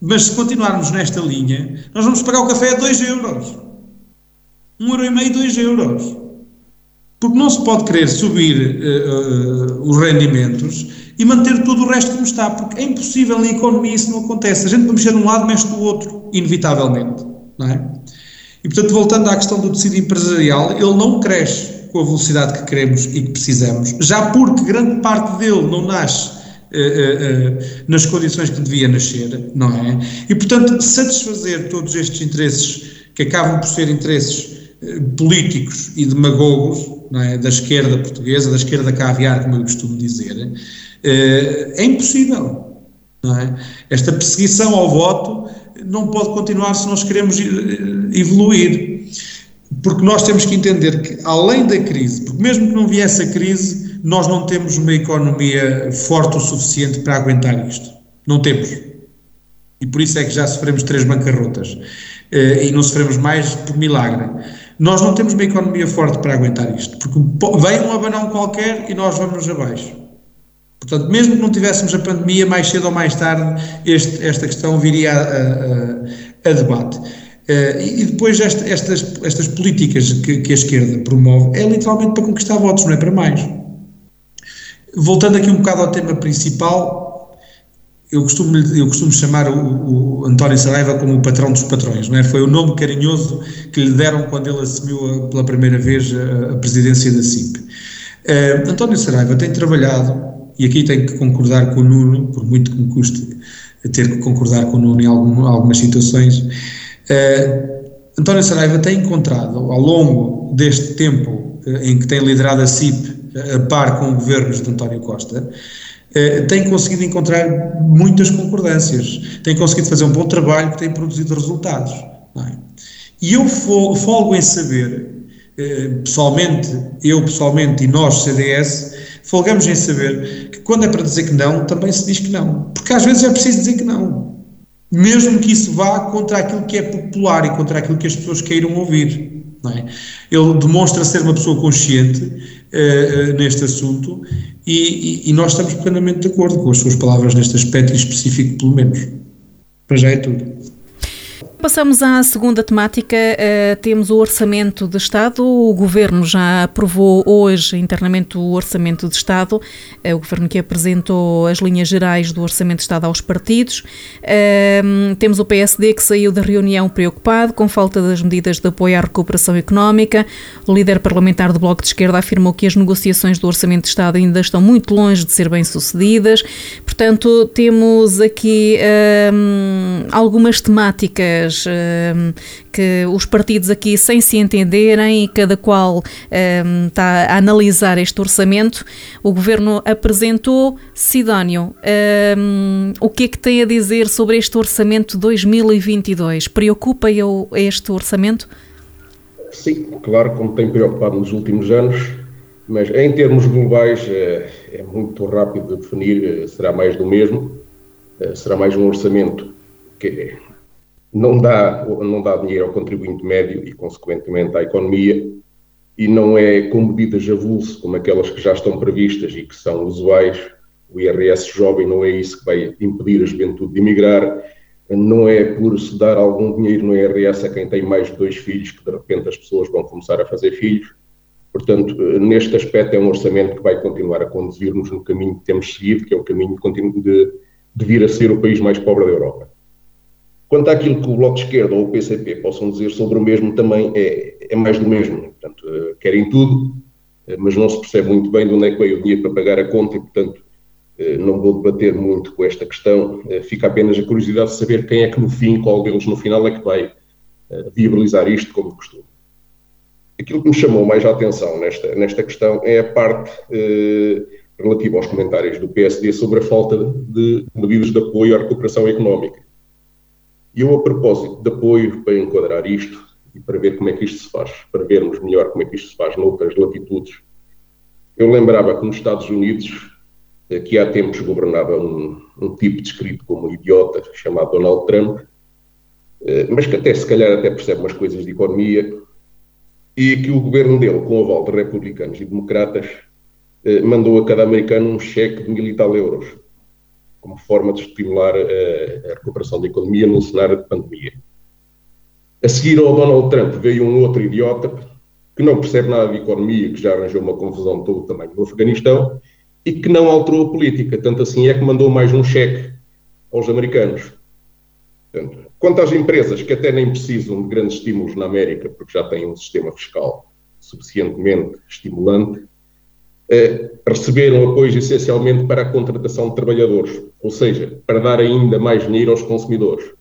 [SPEAKER 4] Mas se continuarmos nesta linha, nós vamos pagar o café a 2 euros. 1 euro e meio, 2 euros. Porque não se pode querer subir uh, uh, os rendimentos e manter todo o resto como está, porque é impossível na economia isso não acontece. A gente vai mexer de um lado, mexe do outro, inevitavelmente. Não é? E, portanto, voltando à questão do tecido empresarial, ele não cresce com a velocidade que queremos e que precisamos, já porque grande parte dele não nasce nas condições que devia nascer, não é? E, portanto, satisfazer todos estes interesses que acabam por ser interesses políticos e demagogos, é? Da esquerda portuguesa, da esquerda caviar, como eu costumo dizer, é impossível. É? Esta perseguição ao voto não pode continuar se nós queremos evoluir. Porque nós temos que entender que, além da crise, porque mesmo que não viesse a crise, nós não temos uma economia forte o suficiente para aguentar isto. Não temos. E por isso é que já sofremos três bancarrotas. Eh, e não sofremos mais por milagre. Nós não temos uma economia forte para aguentar isto, porque vem um abanão qualquer e nós vamos abaixo. Portanto, mesmo que não tivéssemos a pandemia, mais cedo ou mais tarde, este, esta questão viria a, a, a debate. Uh, e depois esta, estas, estas políticas que, que, a esquerda promove é literalmente para conquistar votos, não é para mais. Voltando aqui um bocado ao tema principal, eu costumo, eu costumo chamar o, o António Saraiva como o patrão dos patrões, não é? Foi o nome carinhoso que lhe deram quando ele assumiu a, pela primeira vez a, a presidência da CIP. Uh, António Saraiva tem trabalhado e aqui tenho que concordar com o Nuno, por muito que me custe ter que concordar com o Nuno em algum, algumas situações. Uh, António Saraiva tem encontrado, ao longo deste tempo uh, em que tem liderado a CIP, a par com governos de António Costa, tem conseguido encontrar muitas concordâncias, tem conseguido fazer um bom trabalho que tem produzido resultados. É? E eu folgo em saber, pessoalmente, eu pessoalmente e nós, CDS, folgamos em saber que quando é para dizer que não, também se diz que não. Porque às vezes é preciso dizer que não. Mesmo que isso vá contra aquilo que é popular e contra aquilo que as pessoas queiram ouvir. É? Ele demonstra ser uma pessoa consciente uh, uh, neste assunto e, e, e, nós estamos plenamente de acordo com as suas palavras neste aspecto específico, pelo menos. Para já é tudo.
[SPEAKER 1] Passamos à segunda temática. Uh, temos o Orçamento de Estado. O Governo já aprovou hoje internamente o Orçamento de Estado. Uh, o Governo que apresentou as linhas gerais do Orçamento de Estado aos partidos. Uh, temos o PSD que saiu da reunião preocupado com falta das medidas de apoio à recuperação económica. O líder parlamentar do Bloco de Esquerda afirmou que as negociações do Orçamento de Estado ainda estão muito longe de ser bem-sucedidas. Portanto, temos aqui algumas temáticas Ehm, que os partidos aqui, sem se entenderem e cada qual está a analisar este orçamento, o governo apresentou. Sidónio, ehm, o que é que tem a dizer sobre este orçamento 2022? Preocupa eu este orçamento?
[SPEAKER 2] Sim, claro, como tem preocupado nos últimos anos, mas em termos globais é, é muito rápido de definir, eh, será mais do mesmo, eh, será mais um orçamento que não dá, não dá dinheiro ao contribuinte médio e, consequentemente, à economia, e não é com medidas avulso como aquelas que já estão previstas e que são usuais. O IRS jovem não é isso que vai impedir a juventude de emigrar, não é por se dar algum dinheiro no IRS a quem tem mais de dois filhos que de repente as pessoas vão começar a fazer filhos. Portanto, neste aspecto é um orçamento que vai continuar a conduzir-nos no caminho que temos seguido, que é o caminho de, de, de vir a ser o país mais pobre da Europa. Quanto àquilo que o Bloco de Esquerda ou o PCP possam dizer sobre o mesmo, também é, é mais do mesmo. Portanto, uh, querem tudo, uh, mas não se percebe muito bem de onde é que veio o dinheiro para pagar a conta e, portanto, uh, não vou debater muito com esta questão. fica apenas a curiosidade de saber quem é que no fim, qual deles no final é que vai viabilizar isto como costume. Aquilo que me chamou mais a atenção nesta, nesta questão é a parte relativa aos comentários do PSD sobre a falta de medidas de apoio à recuperação económica. E eu, a propósito de apoio para enquadrar isto e para ver como é que isto se faz, para vermos melhor como é que isto se faz noutras latitudes, eu lembrava que nos Estados Unidos, que há tempos governava um, um tipo descrito como idiota, chamado Donald Trump, eh, mas que até se calhar até percebe umas coisas de economia, e que o governo dele, com o aval de republicanos e democratas, eh, mandou a cada americano um cheque de mil e tal euros como forma de estimular a, a recuperação da economia num cenário de pandemia. A seguir ao Donald Trump veio um outro idiota que não percebe nada de economia, que já arranjou uma confusão todo o tamanho no Afeganistão e que não alterou a política. Tanto assim é que mandou mais um cheque aos americanos. Portanto, quanto às empresas que até nem precisam de grandes estímulos na América, porque já têm um sistema fiscal suficientemente estimulante, eh, receberam apoios essencialmente para a contratação de trabalhadores, ou seja, para dar ainda mais dinheiro aos consumidores.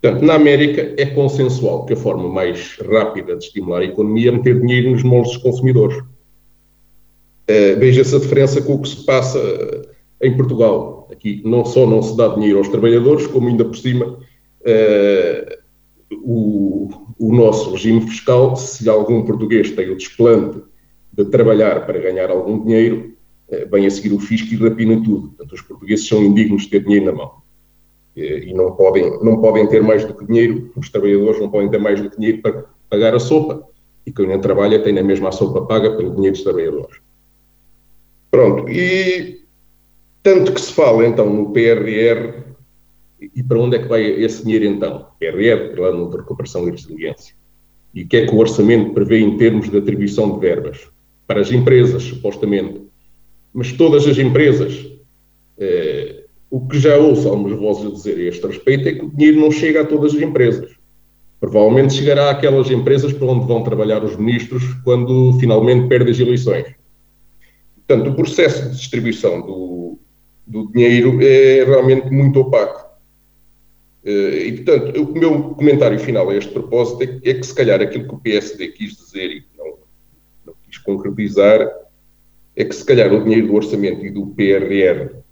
[SPEAKER 2] Portanto, na América é consensual que a forma mais rápida de estimular a economia é meter dinheiro nos moldes dos consumidores. Uh, Veja-se a diferença com o que se passa em Portugal. Aqui não só não se dá dinheiro aos trabalhadores, como ainda por cima uh, o, o, nosso regime fiscal, se algum português tem o desplante de trabalhar para ganhar algum dinheiro, uh, vem a seguir o fisco e rapina tudo. Portanto, os portugueses são indignos de ter dinheiro na mão. Uh, e não podem, não podem ter mais do que dinheiro, os trabalhadores não podem ter mais do que dinheiro para pagar a sopa. E quem não trabalha tem na mesma a sopa paga pelo dinheiro dos trabalhadores. Pronto, e tanto que se fala então no PRR, e para onde é que vai esse dinheiro então? PRR, Plano de Recuperação e Resiliência. E o que é que o orçamento prevê em termos de atribuição de verbas? Para as empresas, supostamente. Mas todas as empresas, eh, o que já ouço algumas vozes a dizer a este respeito é que o dinheiro não chega a todas as empresas. Provavelmente chegará àquelas empresas para onde vão trabalhar os ministros quando finalmente perdem as eleições. Portanto, o processo de distribuição do, do dinheiro é realmente muito opaco. Eh, e, portanto, o meu comentário final a este propósito é, é que, se calhar, aquilo que o PSD quis dizer e concretizar é que, se calhar, o dinheiro do orçamento e do PRR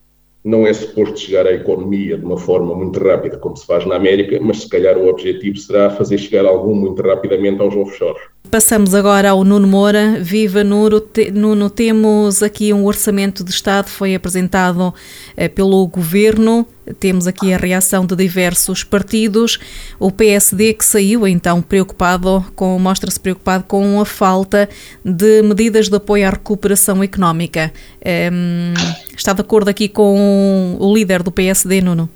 [SPEAKER 2] não é suposto chegar à economia de uma forma muito rápida, como se faz na América, mas se calhar o objetivo será fazer chegar algum muito rapidamente aos offshores.
[SPEAKER 1] Passamos agora ao Nuno Moura. Viva Nuno, Nuno temos aqui um orçamento de Estado, foi apresentado eh, pelo Governo, temos aqui a reação de diversos partidos. O PSD que saiu então preocupado, com, mostra-se preocupado com a falta de medidas de apoio à recuperação económica. Um, está de acordo aqui com o líder do PSD, Nuno?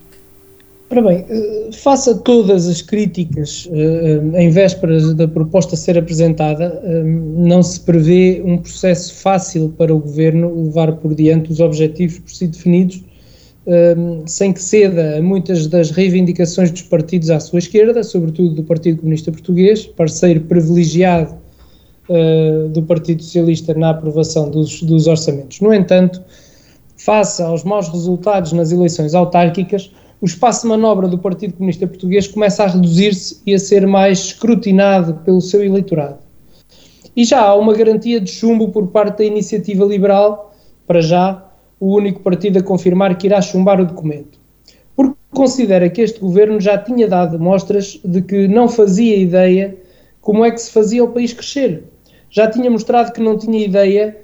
[SPEAKER 3] Ora bem, eh, faça todas as críticas uh, em vésperas da proposta ser apresentada, não se prevê um processo fácil para o Governo levar por diante os objetivos por si definidos, sem que ceda a muitas das reivindicações dos partidos à sua esquerda, sobretudo do Partido Comunista Português, parceiro privilegiado do Partido Socialista na aprovação dos, dos orçamentos. No entanto, face aos maus resultados nas eleições autárquicas, o espaço de manobra do Partido Comunista Português começa a reduzir-se e a ser mais escrutinado pelo seu eleitorado. E já há uma garantia de chumbo por parte da iniciativa liberal, para já, o único partido a confirmar que irá chumbar o documento. Porque considera que este governo já tinha dado mostras de que não fazia ideia como é que se fazia o país crescer. Já tinha mostrado que não tinha ideia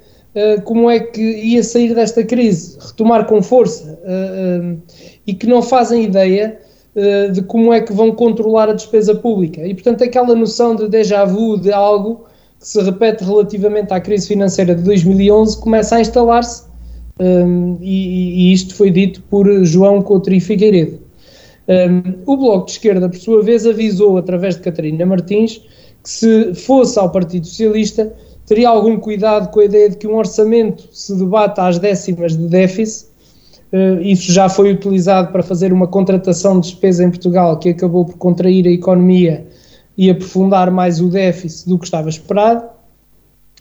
[SPEAKER 3] como é que ia sair desta crise, retomar com força. Uh, uh, e que não fazem ideia uh, de como é que vão controlar a despesa pública. E, portanto, aquela noção de déjà vu de algo que se repete relativamente à crise financeira de 2011 começa a instalar-se, um, e, e, isto foi dito por João Coutrinho Figueiredo. Um, o Bloco de Esquerda, por sua vez, avisou, através de Catarina Martins, que se fosse ao Partido Socialista, teria algum cuidado com a ideia de que um orçamento se debata às décimas de déficit Uh, isso já foi utilizado para fazer uma contratação de despesa em Portugal que acabou por contrair a economia e aprofundar mais o déficit do que estava esperado.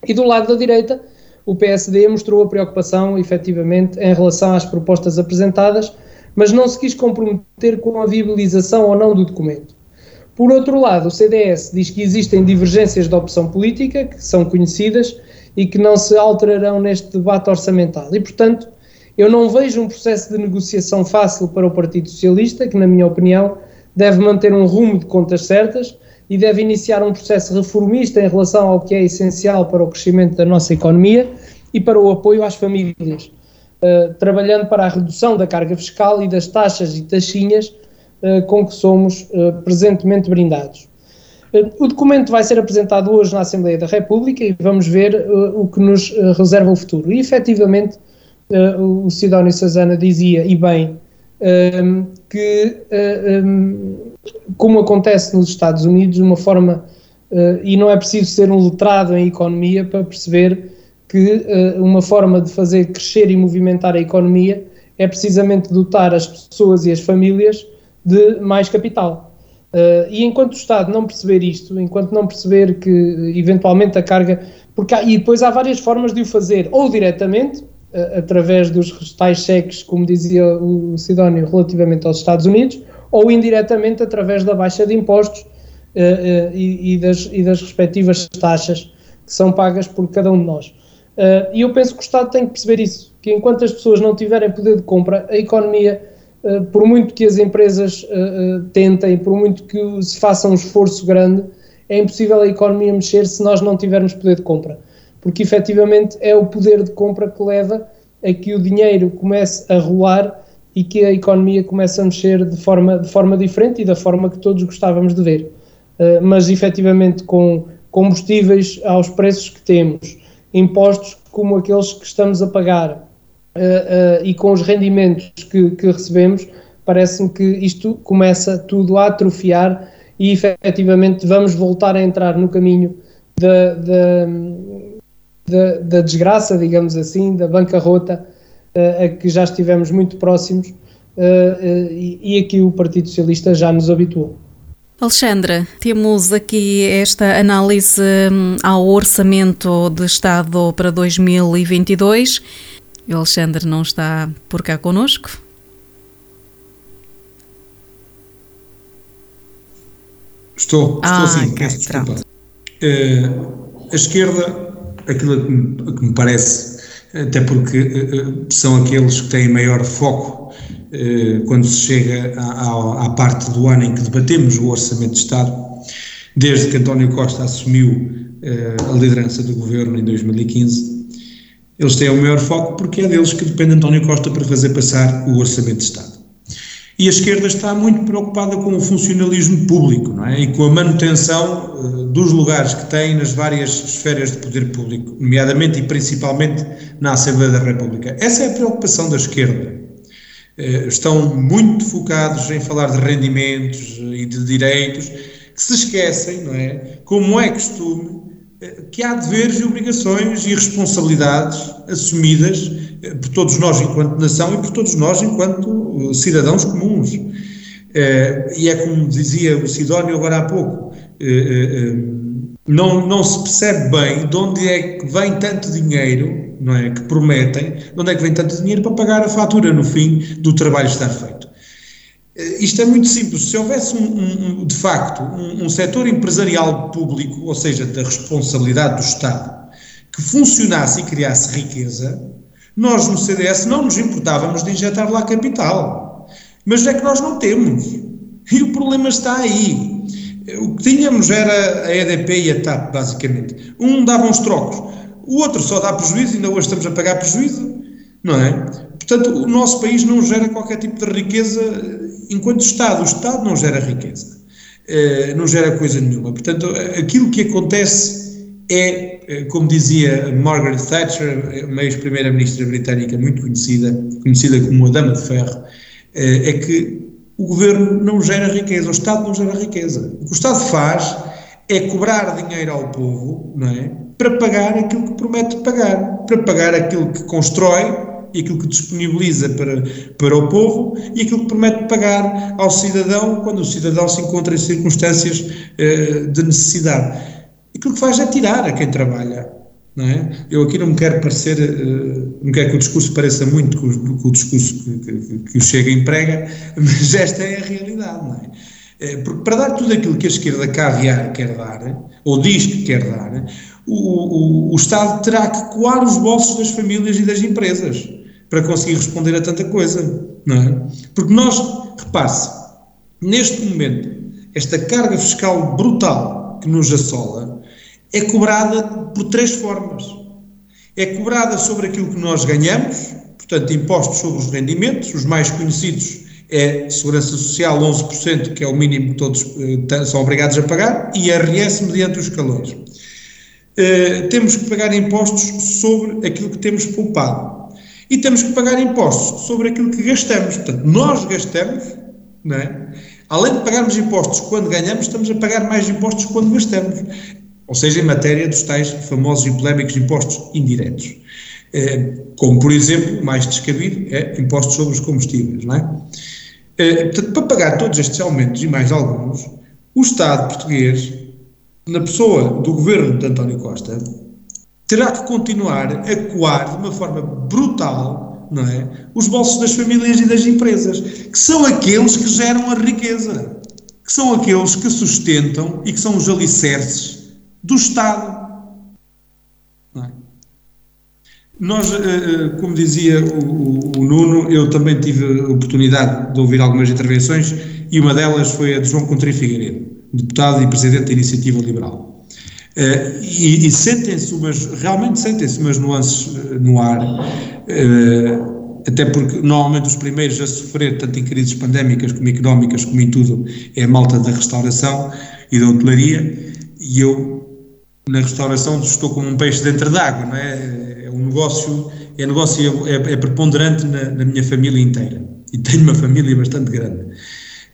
[SPEAKER 3] E do lado da direita, o PSD mostrou a preocupação, efetivamente, em relação às propostas apresentadas, mas não se quis comprometer com a viabilização ou não do documento. Por outro lado, o CDS diz que existem divergências de opção política, que são conhecidas e que não se alterarão neste debate orçamental. E, portanto, eu não vejo um processo de negociação fácil para o Partido Socialista, que, na minha opinião, deve manter um rumo de contas certas e deve iniciar um processo reformista em relação ao que é essencial para o crescimento da nossa economia e para o apoio às famílias, uh, trabalhando para a redução da carga fiscal e das taxas e taxinhas com que somos uh, presentemente brindados. O documento vai ser apresentado hoje na Assembleia da República e vamos ver o que nos reserva o futuro. E, efetivamente, o Sidónio Sazana dizia, e bem, um, que, um, como acontece nos Estados Unidos, uma forma, e não é preciso ser um letrado em economia para perceber que uma forma de fazer crescer e movimentar a economia é precisamente dotar as pessoas e as famílias de mais capital. Uh, e enquanto o Estado não perceber isto, enquanto não perceber que eventualmente a carga. Porque há, e depois há várias formas de o fazer, ou diretamente, através dos tais cheques, como dizia o Sidónio, relativamente aos Estados Unidos, ou indiretamente através da baixa de impostos uh, uh, e, e, das, e, das, respectivas taxas que são pagas por cada um de nós. Uh, e eu penso que o Estado tem que perceber isso, que enquanto as pessoas não tiverem poder de compra, a economia, uh, por muito que as empresas uh, tentem, por muito que se faça um esforço grande, é impossível a economia mexer se nós não tivermos poder de compra. Porque efetivamente é o poder de compra que leva a que o dinheiro comece a rolar e que a economia comece a mexer de forma, de forma diferente e da forma que todos gostávamos de ver. mas efetivamente com combustíveis aos preços que temos, impostos como aqueles que estamos a pagar uh, uh, e com os rendimentos que, que recebemos, parece-me que isto começa tudo a atrofiar e efetivamente vamos voltar a entrar no caminho da, da, da, da desgraça, digamos assim, da bancarrota, uh, a que já estivemos muito próximos e, e aqui o Partido Socialista já nos habituou.
[SPEAKER 1] Alexandra, temos aqui esta análise hum, ao orçamento de Estado para 2022. O Alexandre não está por cá conosco.
[SPEAKER 4] Estou, estou ah, sim, okay, desculpa. Uh, a esquerda, aquilo que me, que me, parece, até porque uh, são aqueles que têm maior foco eh, quando se chega à, à, parte do ano em que debatemos o Orçamento de Estado, desde que António Costa assumiu a liderança do governo em 2015, eles têm o maior foco porque é deles que depende António Costa para fazer passar o Orçamento de Estado. E a esquerda está muito preocupada com o funcionalismo público não é? e com a manutenção uh, dos lugares que tem nas várias esferas de poder público, nomeadamente e principalmente na Assembleia da República. Essa é a preocupação da esquerda. Eh, estão muito focados em falar de rendimentos e de direitos, que se esquecem, não é? Como é costume, que há deveres e obrigações e responsabilidades assumidas eh, por todos nós enquanto nação e por todos nós enquanto cidadãos comuns. E é como dizia o Sidónio agora há pouco, não, não se percebe bem de onde é que vem tanto dinheiro não é, que prometem, de onde é que vem tanto dinheiro para pagar a fatura no fim do trabalho estar feito. Eh, isto é muito simples. Se houvesse, um, um, de facto, um, um setor empresarial público, ou seja, da responsabilidade do Estado, que funcionasse e criasse riqueza, nós no CDS não nos importávamos de injetar lá capital. Mas é que nós não temos. E o problema está aí. O que tínhamos era a EDP e a TAP, basicamente. Um dava uns trocos o outro só dá prejuízo, ainda hoje estamos a pagar prejuízo, não é? Portanto, o nosso país não gera qualquer tipo de riqueza enquanto Estado. O Estado não gera riqueza, eh, não gera coisa nenhuma. Portanto, aquilo que acontece é, eh, como dizia Margaret Thatcher, uma ex-primeira-ministra britânica muito conhecida, conhecida como a Dama de Ferro, eh, é que o governo não gera riqueza, o Estado não gera riqueza. O que o Estado faz é cobrar dinheiro ao povo, não é? para pagar aquilo que promete pagar, para pagar aquilo que constrói e aquilo que disponibiliza para, para o povo e aquilo que promete pagar ao cidadão quando o cidadão se encontra em circunstâncias uh, de necessidade. Aquilo que faz é tirar a quem trabalha. Não é? Eu aqui não me quero parecer, uh, não quero que o discurso pareça muito com o, com o discurso que, que, que, o Chega emprega, [LAUGHS] mas esta é a realidade. Não é? Eh, porque para dar tudo aquilo que a esquerda caviar quer dar, ou diz que quer dar, o, o, o Estado terá que coar os bolsos das famílias e das empresas para conseguir responder a tanta coisa, não é? Porque nós, repare-se, neste momento, esta carga fiscal brutal que nos assola é cobrada por três formas. É cobrada sobre aquilo que nós ganhamos, portanto, impostos sobre os rendimentos, os mais conhecidos é Segurança Social 11%, que é o mínimo que todos uh, são obrigados a pagar, e IRS mediante os calores. Uh, temos que pagar impostos sobre aquilo que temos poupado. E temos que pagar impostos sobre aquilo que gastamos. Portanto, nós gastamos, não é? além de pagarmos impostos quando ganhamos, estamos a pagar mais impostos quando gastamos. Ou seja, em matéria dos tais famosos e polémicos impostos indiretos. Uh, como, por exemplo, o mais descabido é impostos sobre os combustíveis, não é? Eh, portanto, para pagar todos estes aumentos e mais alguns, o Estado português, na pessoa do governo de António Costa, terá que continuar a coar de uma forma brutal não é, os bolsos das famílias e das empresas, que são aqueles que geram a riqueza, que são aqueles que sustentam e que são os alicerces do Estado. É? Nós, como dizia o, o, Nuno, eu também tive a oportunidade de ouvir algumas intervenções e uma delas foi a de João Contrim Figueiredo, deputado e presidente da Iniciativa Liberal. E, e sentem-se umas, realmente sentem-se umas nuances no ar, até porque normalmente os primeiros a sofrer, tanto em crises pandémicas como económicas, como em tudo, é a malta da restauração e da hotelaria, e eu na restauração estou como um peixe dentro d'água, não é? É um negócio, é negócio é, é preponderante na, na, minha família inteira e tenho uma família bastante grande.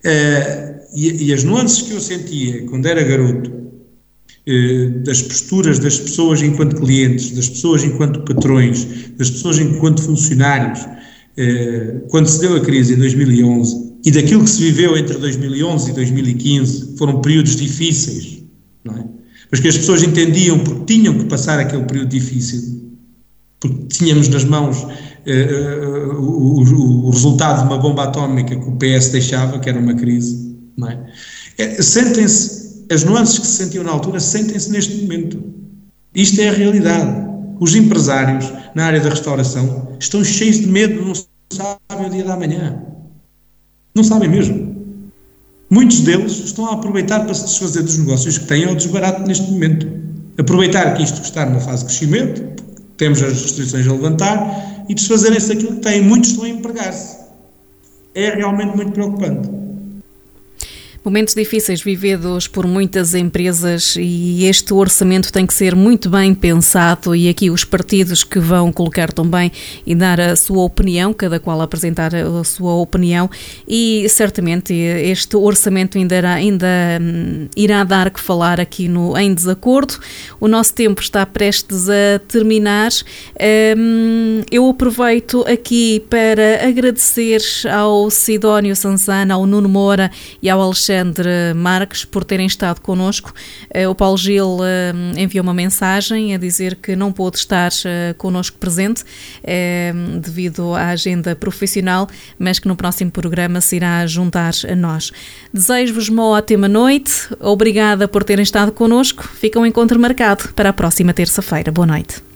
[SPEAKER 4] Uh, e, e, as nuances que eu sentia quando era garoto, uh, das posturas das pessoas enquanto clientes, das pessoas enquanto patrões, das pessoas enquanto funcionários, uh, quando se deu a crise em 2011 e daquilo que se viveu entre 2011 e 2015, foram períodos difíceis, é? mas que as pessoas entendiam porque tinham que passar aquele período difícil, porque tínhamos nas mãos uh, o, o, resultado de uma bomba atómica que o PS deixava, que era uma crise. É sentem-se, as nuances que se sentiam na altura, sentem-se neste momento. Isto é a realidade. Os empresários na área da restauração estão cheios de medo, não sabem o dia da manhã. Não sabem mesmo. Muitos deles estão a aproveitar para se desfazer dos negócios que têm ao desbarato neste momento. Aproveitar que isto está numa fase de crescimento, temos as restrições a levantar, e desfazerem-se daquilo que têm. Muitos estão a empregar-se. É realmente muito preocupante.
[SPEAKER 1] Momentos difíceis vividos por muitas empresas e este orçamento tem que ser muito bem pensado e aqui os partidos que vão colocar também e dar a sua opinião, cada qual apresentar a sua opinião e certamente este orçamento ainda, irá, ainda hum, irá dar que falar aqui no Em Desacordo. O nosso tempo está prestes a terminar. Hum, eu aproveito aqui para agradecer ao Sidónio Sansana, ao Nuno Moura e ao Alexandre Alexandre Marques por terem estado connosco. Eh, o Paulo Gil eh, enviou uma mensagem a dizer que não pôde estar eh, connosco presente devido à agenda profissional, mas que no próximo programa se irá juntar a nós. Desejo-vos uma ótima noite. Obrigada por terem estado connosco. Fica um encontro marcado para a próxima terça-feira. Boa noite.